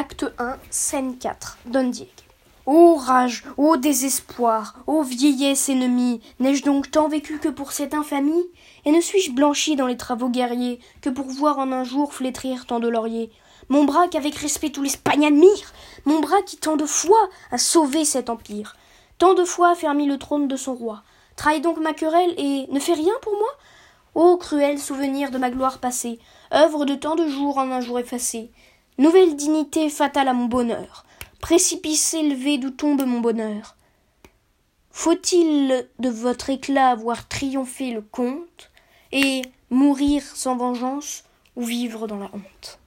Acte 1, scène 4, Don Diego. Ô rage, ô désespoir, ô vieillesse ennemie, n'ai-je donc tant vécu que pour cette infamie? Et ne suis-je blanchi dans les travaux guerriers que pour voir en un jour flétrir tant de lauriers? Mon bras qu'avec respect tout l'Espagne admire, mon bras qui tant de fois a sauvé cet empire, tant de fois a fermi le trône de son roi, trahit donc ma querelle et ne fait rien pour moi? Ô cruel souvenir de ma gloire passée, œuvre de tant de jours en un jour effacé, nouvelle dignité fatale à mon bonheur, précipice élevé d'où tombe mon bonheur. Faut-il de votre éclat voir triompher le comte, et mourir sans vengeance ou vivre dans la honte?